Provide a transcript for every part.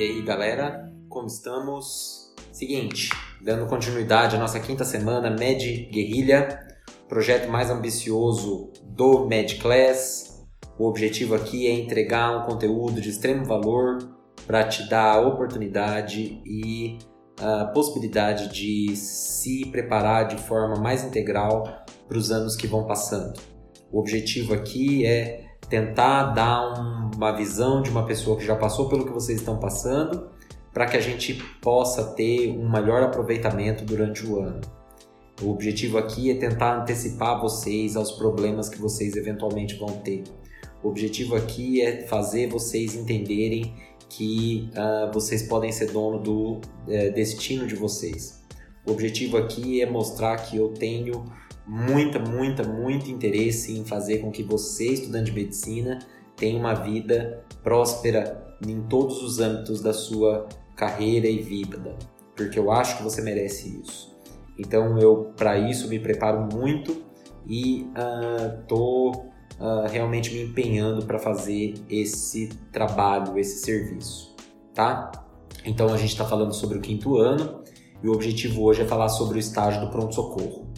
E aí, galera, como estamos? Seguinte, dando continuidade à nossa quinta semana, Med Guerrilha, projeto mais ambicioso do Med Class. O objetivo aqui é entregar um conteúdo de extremo valor para te dar a oportunidade e a possibilidade de se preparar de forma mais integral para os anos que vão passando. O objetivo aqui é tentar dar um, uma visão de uma pessoa que já passou pelo que vocês estão passando, para que a gente possa ter um melhor aproveitamento durante o ano. O objetivo aqui é tentar antecipar vocês aos problemas que vocês eventualmente vão ter. O objetivo aqui é fazer vocês entenderem que uh, vocês podem ser dono do uh, destino de vocês. O objetivo aqui é mostrar que eu tenho muita, muita, muito interesse em fazer com que você, estudante de medicina, tenha uma vida próspera em todos os âmbitos da sua carreira e vida, porque eu acho que você merece isso. Então eu para isso me preparo muito e uh, uh, realmente me empenhando para fazer esse trabalho, esse serviço, tá? Então a gente está falando sobre o quinto ano e o objetivo hoje é falar sobre o estágio do pronto socorro.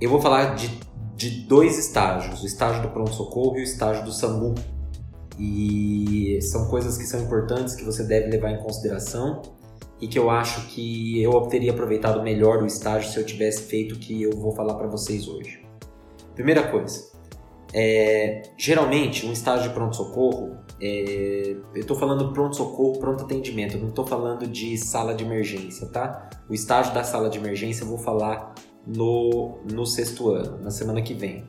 Eu vou falar de, de dois estágios, o estágio do pronto-socorro e o estágio do SAMU. E são coisas que são importantes que você deve levar em consideração e que eu acho que eu teria aproveitado melhor o estágio se eu tivesse feito o que eu vou falar para vocês hoje. Primeira coisa, é, geralmente um estágio de pronto-socorro, é, eu estou falando pronto-socorro, pronto atendimento, eu não estou falando de sala de emergência, tá? O estágio da sala de emergência eu vou falar no, no sexto ano, na semana que vem.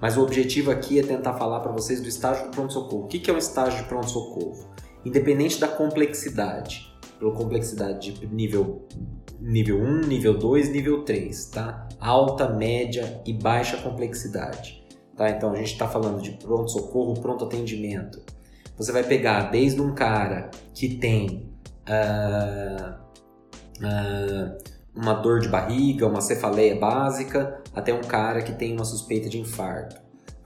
Mas o objetivo aqui é tentar falar para vocês do estágio do pronto-socorro. O que é o estágio de pronto-socorro? Independente da complexidade, pela complexidade de nível, nível 1, nível 2, nível 3, tá? Alta, média e baixa complexidade. Tá? Então a gente está falando de pronto-socorro, pronto atendimento. Você vai pegar desde um cara que tem uh, uh, uma dor de barriga, uma cefaleia básica, até um cara que tem uma suspeita de infarto.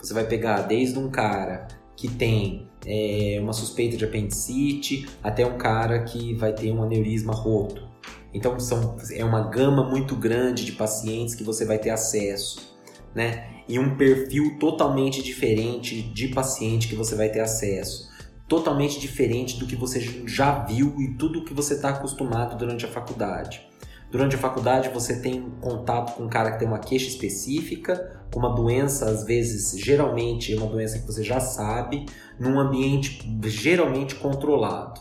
Você vai pegar desde um cara que tem é, uma suspeita de apendicite até um cara que vai ter um aneurisma roto. Então são, é uma gama muito grande de pacientes que você vai ter acesso, né? E um perfil totalmente diferente de paciente que você vai ter acesso. Totalmente diferente do que você já viu e tudo que você está acostumado durante a faculdade. Durante a faculdade você tem contato com um cara que tem uma queixa específica, com uma doença, às vezes, geralmente, uma doença que você já sabe, num ambiente geralmente controlado.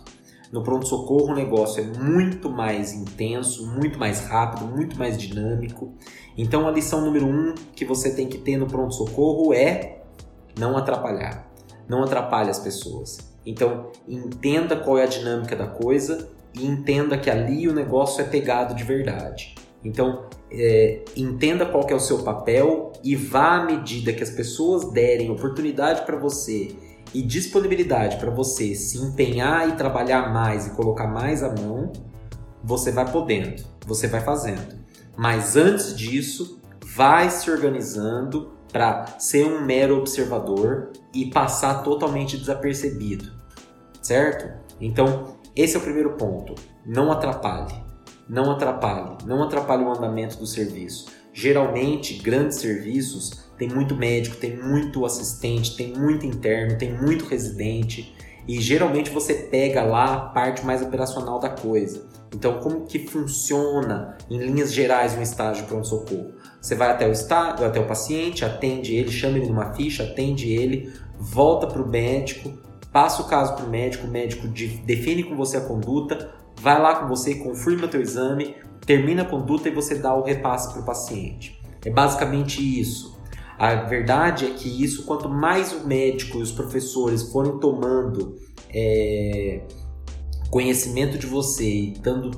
No pronto-socorro o negócio é muito mais intenso, muito mais rápido, muito mais dinâmico. Então a lição número um que você tem que ter no pronto-socorro é não atrapalhar. Não atrapalhe as pessoas. Então entenda qual é a dinâmica da coisa e entenda que ali o negócio é pegado de verdade. Então, é, entenda qual é o seu papel e vá à medida que as pessoas derem oportunidade para você e disponibilidade para você se empenhar e trabalhar mais e colocar mais a mão, você vai podendo, você vai fazendo. Mas antes disso, vai se organizando para ser um mero observador e passar totalmente desapercebido, certo? Então, esse é o primeiro ponto. Não atrapalhe. Não atrapalhe. Não atrapalhe o andamento do serviço. Geralmente, grandes serviços tem muito médico, tem muito assistente, tem muito interno, tem muito residente e geralmente você pega lá a parte mais operacional da coisa. Então, como que funciona em linhas gerais um estágio de pronto-socorro? Você vai até o estágio, até o paciente, atende ele, chama ele numa ficha, atende ele, volta para o médico, passa o caso para o médico, o médico define com você a conduta, vai lá com você, confirma o teu exame, termina a conduta e você dá o repasse para o paciente. É basicamente isso. A verdade é que isso, quanto mais o médico e os professores forem tomando é, conhecimento de você e tendo,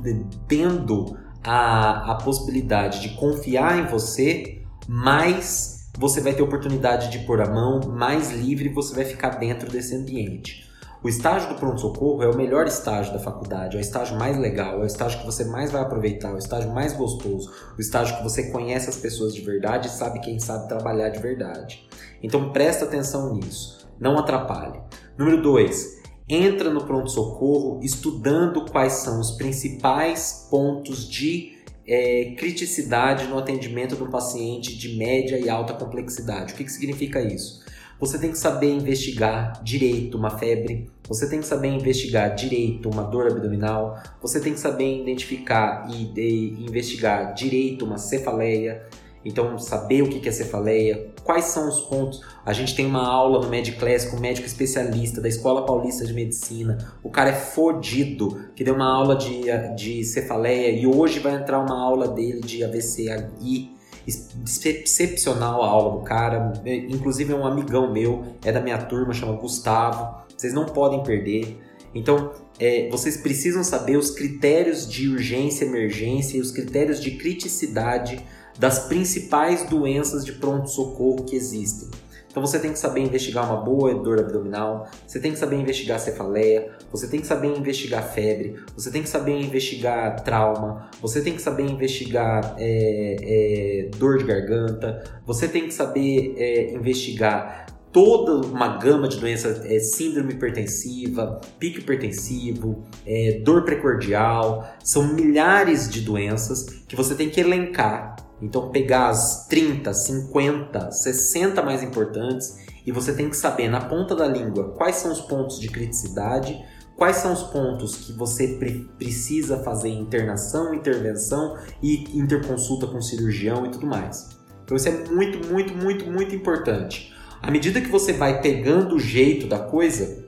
tendo a, a possibilidade de confiar em você, mais você vai ter oportunidade de pôr a mão mais livre você vai ficar dentro desse ambiente. O estágio do pronto-socorro é o melhor estágio da faculdade, é o estágio mais legal, é o estágio que você mais vai aproveitar, é o estágio mais gostoso, o estágio que você conhece as pessoas de verdade e sabe quem sabe trabalhar de verdade. Então presta atenção nisso, não atrapalhe. Número 2, entra no pronto-socorro estudando quais são os principais pontos de é, criticidade no atendimento um paciente de média e alta complexidade. O que, que significa isso? Você tem que saber investigar direito uma febre, você tem que saber investigar direito uma dor abdominal, você tem que saber identificar e, e investigar direito uma cefaleia, então, saber o que é cefaleia, quais são os pontos. A gente tem uma aula no Mediclass com um médico especialista da Escola Paulista de Medicina. O cara é fodido, que deu uma aula de, de cefaleia e hoje vai entrar uma aula dele de AVC e excepcional a aula do cara. Inclusive é um amigão meu, é da minha turma, chama Gustavo. Vocês não podem perder. Então, é, vocês precisam saber os critérios de urgência, emergência e os critérios de criticidade das principais doenças de pronto-socorro que existem. Então você tem que saber investigar uma boa dor abdominal, você tem que saber investigar cefaleia, você tem que saber investigar febre, você tem que saber investigar trauma, você tem que saber investigar é, é, dor de garganta, você tem que saber é, investigar toda uma gama de doenças, é, síndrome hipertensiva, pico hipertensivo, é, dor precordial, são milhares de doenças que você tem que elencar então, pegar as 30, 50, 60 mais importantes e você tem que saber na ponta da língua quais são os pontos de criticidade, quais são os pontos que você pre precisa fazer internação, intervenção e interconsulta com cirurgião e tudo mais. Então, isso é muito, muito, muito, muito importante. À medida que você vai pegando o jeito da coisa,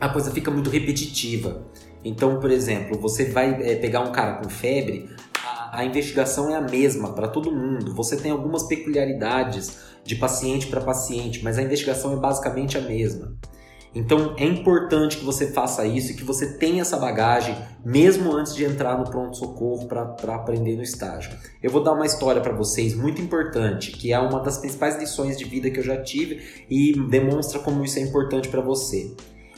a coisa fica muito repetitiva. Então, por exemplo, você vai é, pegar um cara com febre, a investigação é a mesma para todo mundo. Você tem algumas peculiaridades de paciente para paciente, mas a investigação é basicamente a mesma. Então é importante que você faça isso e que você tenha essa bagagem mesmo antes de entrar no pronto-socorro para aprender no estágio. Eu vou dar uma história para vocês muito importante, que é uma das principais lições de vida que eu já tive e demonstra como isso é importante para você.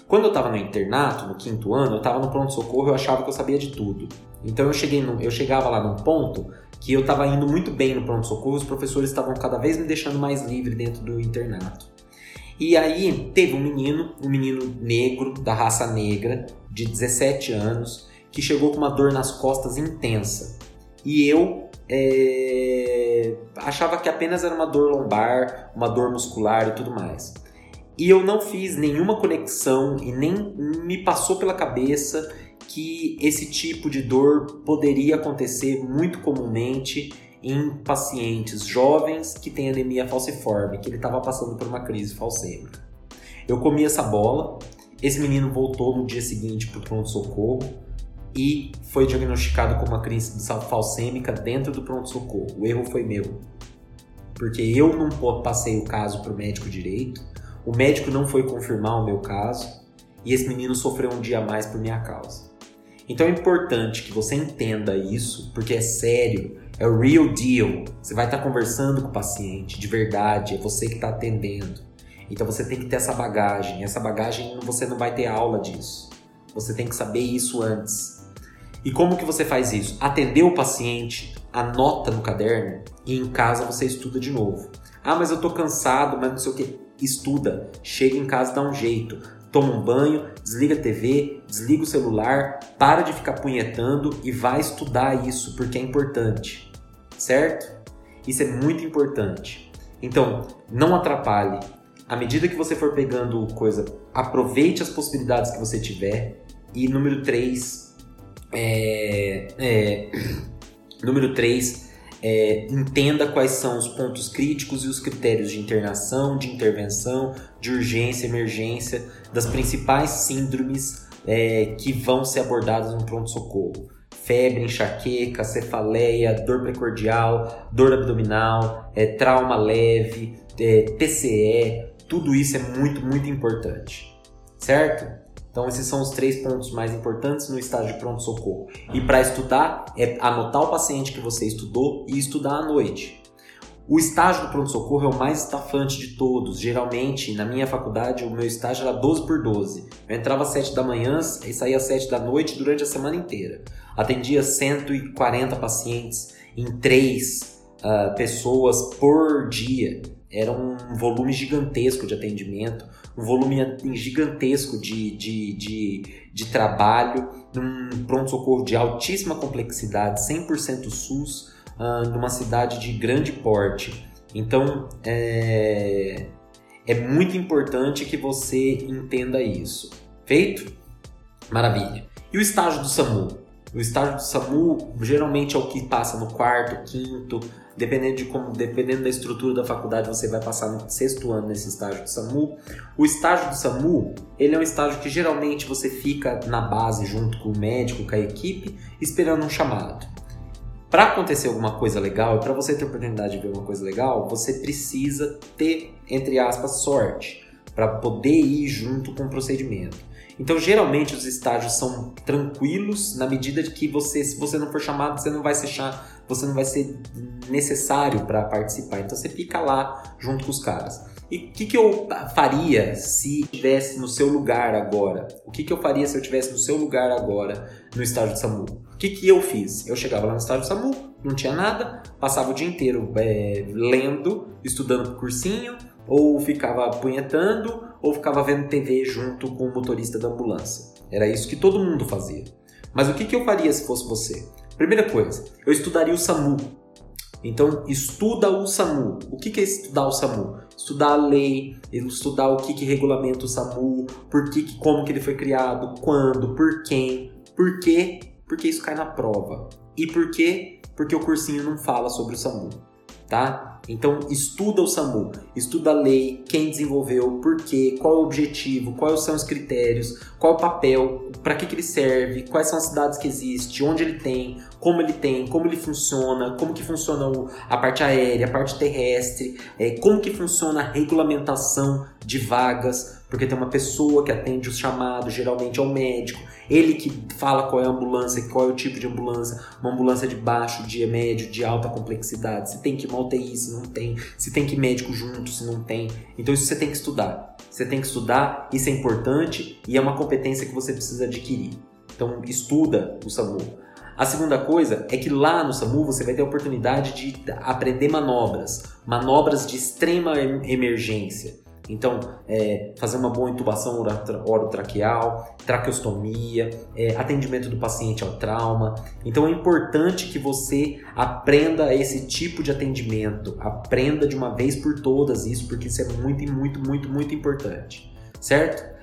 Quando eu estava no internato, no quinto ano, eu estava no pronto-socorro, eu achava que eu sabia de tudo. Então eu cheguei no, eu chegava lá num ponto que eu estava indo muito bem no pronto-socorro, os professores estavam cada vez me deixando mais livre dentro do internato. E aí teve um menino, um menino negro, da raça negra, de 17 anos, que chegou com uma dor nas costas intensa. E eu é, achava que apenas era uma dor lombar, uma dor muscular e tudo mais. E eu não fiz nenhuma conexão e nem me passou pela cabeça que esse tipo de dor poderia acontecer muito comumente em pacientes jovens que têm anemia falciforme, que ele estava passando por uma crise falcêmica. Eu comi essa bola, esse menino voltou no dia seguinte para o pronto-socorro e foi diagnosticado com uma crise falcêmica dentro do pronto-socorro. O erro foi meu, porque eu não passei o caso para o médico direito, o médico não foi confirmar o meu caso e esse menino sofreu um dia a mais por minha causa. Então é importante que você entenda isso, porque é sério, é o real deal. Você vai estar conversando com o paciente de verdade, é você que está atendendo. Então você tem que ter essa bagagem. Essa bagagem você não vai ter aula disso. Você tem que saber isso antes. E como que você faz isso? Atender o paciente, anota no caderno e em casa você estuda de novo. Ah, mas eu tô cansado, mas não sei o que estuda, chega em casa, dá um jeito, toma um banho, desliga a TV, desliga o celular, para de ficar punhetando e vai estudar isso porque é importante, certo? Isso é muito importante. Então, não atrapalhe. À medida que você for pegando coisa, aproveite as possibilidades que você tiver. E número 3, é, é, número 3, é, entenda quais são os pontos críticos e os critérios de internação, de intervenção, de urgência, emergência, das principais síndromes é, que vão ser abordadas no pronto-socorro. Febre, enxaqueca, cefaleia, dor precordial, dor abdominal, é, trauma leve, é, TCE, tudo isso é muito, muito importante, certo? Então, esses são os três pontos mais importantes no estágio de pronto-socorro. E para estudar, é anotar o paciente que você estudou e estudar à noite. O estágio do pronto-socorro é o mais estafante de todos. Geralmente, na minha faculdade, o meu estágio era 12 por 12. Eu entrava às 7 da manhã e saía às 7 da noite durante a semana inteira. Atendia 140 pacientes em 3 uh, ah, pessoas por dia. era um volume gigantesco de atendimento, um volume gigantesco de, de, de, de trabalho, num pronto-socorro de altíssima complexidade, 100% SUS, uh, numa cidade de grande porte. Então, é, é muito importante que você entenda isso. Feito? Maravilha. E o estágio do SAMU? O estágio do SAMU geralmente é o que passa no quarto, quinto, dependendo de como, dependendo da estrutura da faculdade, você vai passar no sexto ano nesse estágio do SAMU. O estágio do SAMU, ele é um estágio que geralmente você fica na base junto com o médico, com a equipe, esperando um chamado. Para acontecer alguma coisa legal, para você ter oportunidade de ver uma coisa legal, você precisa ter, entre aspas, sorte para poder ir junto com o procedimento. Então, geralmente os estágios são tranquilos na medida de que você, se você não for chamado, você não vai ser você não vai ser necessário para participar. Então, você fica lá junto com os caras. E o que, que eu faria se estivesse no seu lugar agora? O que, que eu faria se eu estivesse no seu lugar agora no estágio de SAMU? O que, que eu fiz? Eu chegava lá no estágio de SAMU, não tinha nada, passava o dia inteiro é, lendo, estudando cursinho, ou ficava apunhetando, ou ficava vendo TV junto com o motorista da ambulância. Era isso que todo mundo fazia. Mas o que, que eu faria se fosse você? Primeira coisa, eu estudaria o SAMU. Então, estuda o SAMU. O que, que é estudar o SAMU? Estudar a lei, estudar o que, que regulamenta o SAMU, por que, como que ele foi criado, quando, por quem, por quê, porque isso cai na prova. E por quê? Porque o cursinho não fala sobre o SAMU tá? Então estuda o SAMU, estuda a lei, quem desenvolveu, por quê, qual o objetivo, quais são os critérios, qual o papel, para que, que ele serve, quais são as cidades que existem, onde ele tem, como ele tem, como ele funciona, como que funciona a parte aérea, a parte terrestre, é, como que funciona a regulamentação de vagas, porque tem uma pessoa que atende os chamados, geralmente é o médico, ele que fala qual é a ambulância, qual é o tipo de ambulância, uma ambulância de baixo, de médio, de alta complexidade, se tem que uma UTI, se não tem, se tem que médico junto, se não tem. Então isso você tem que estudar. Você tem que estudar, isso é importante e é uma competência que você precisa adquirir. Então estuda o SAMU. A segunda coisa é que lá no SAMU você vai ter a oportunidade de aprender manobras, manobras de extrema emergência. Então, é, fazer uma boa intubação orotraqueal, traqueostomia, é, atendimento do paciente ao trauma. Então, é importante que você aprenda esse tipo de atendimento, aprenda de uma vez por todas isso, porque isso é muito, muito, muito, muito importante, certo?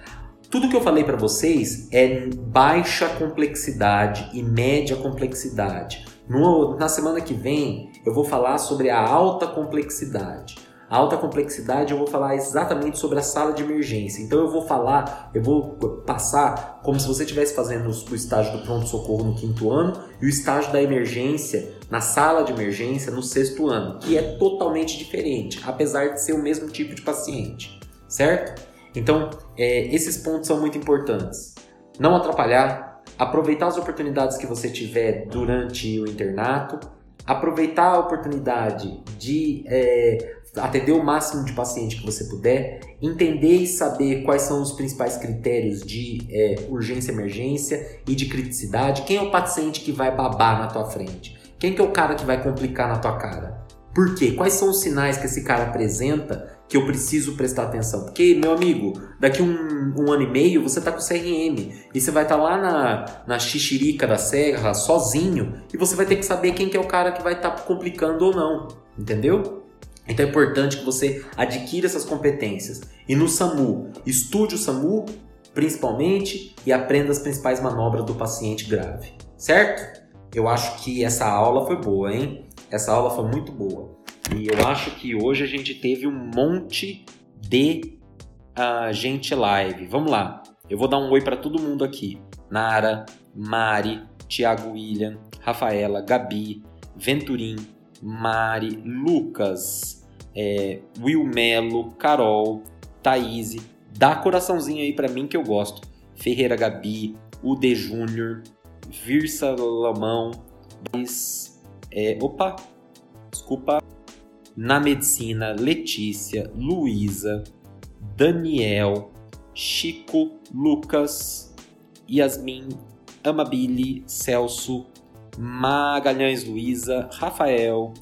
Tudo que eu falei para vocês é baixa complexidade e média complexidade. No, na semana que vem, eu vou falar sobre a alta complexidade. A alta complexidade eu vou falar exatamente sobre a sala de emergência. Então eu vou falar, eu vou passar como se você estivesse fazendo o estágio do pronto-socorro no quinto ano e o estágio da emergência na sala de emergência no sexto ano, que é totalmente diferente, apesar de ser o mesmo tipo de paciente, certo? Então é, esses pontos são muito importantes. Não atrapalhar, aproveitar as oportunidades que você tiver durante o internato, aproveitar a oportunidade de é, atender o máximo de paciente que você puder, entender e saber quais são os principais critérios de é, urgência, emergência e de criticidade. Quem é o paciente que vai babar na tua frente? Quem que é o cara que vai complicar na tua cara? Por quê? Quais são os sinais que esse cara apresenta que eu preciso prestar atenção? Porque, meu amigo, daqui um, um ano e meio você tá com CRM e você vai estar tá lá na, na xixirica da serra sozinho e você vai ter que saber quem que é o cara que vai estar tá complicando ou não, entendeu? Então é importante que você adquira essas competências. E no SAMU, estude o SAMU principalmente e aprenda as principais manobras do paciente grave, certo? Eu acho que essa aula foi boa, hein? Essa aula foi muito boa. E eu acho que hoje a gente teve um monte de uh, gente live. Vamos lá. Eu vou dar um oi para todo mundo aqui. Nara, Mari, Thiago William, Rafaela, Gabi, Venturim, Mari, Lucas, é, Will Melo, Carol, Thaís. Dá coraçãozinho aí para mim que eu gosto. Ferreira Gabi, Ude Júnior, Virsa Lamão, é, opa, desculpa. Na medicina, Letícia, Luísa, Daniel, Chico, Lucas, Yasmin, Amabile, Celso, Magalhães Luiza, Rafael,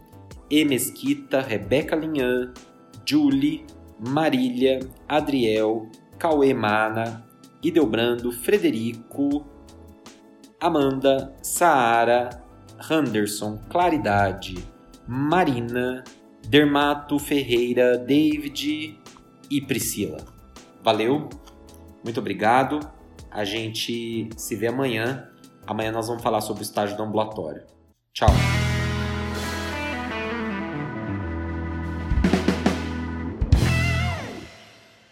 E Mesquita, Rebeca Linhan, Julie, Marília, Adriel, Cauê Mana, Idelbrando, Frederico, Amanda, Saara, Henderson, Claridade, Marina, Dermato Ferreira, David e Priscila. Valeu, muito obrigado. A gente se vê amanhã. Amanhã nós vamos falar sobre o estágio do ambulatório. Tchau!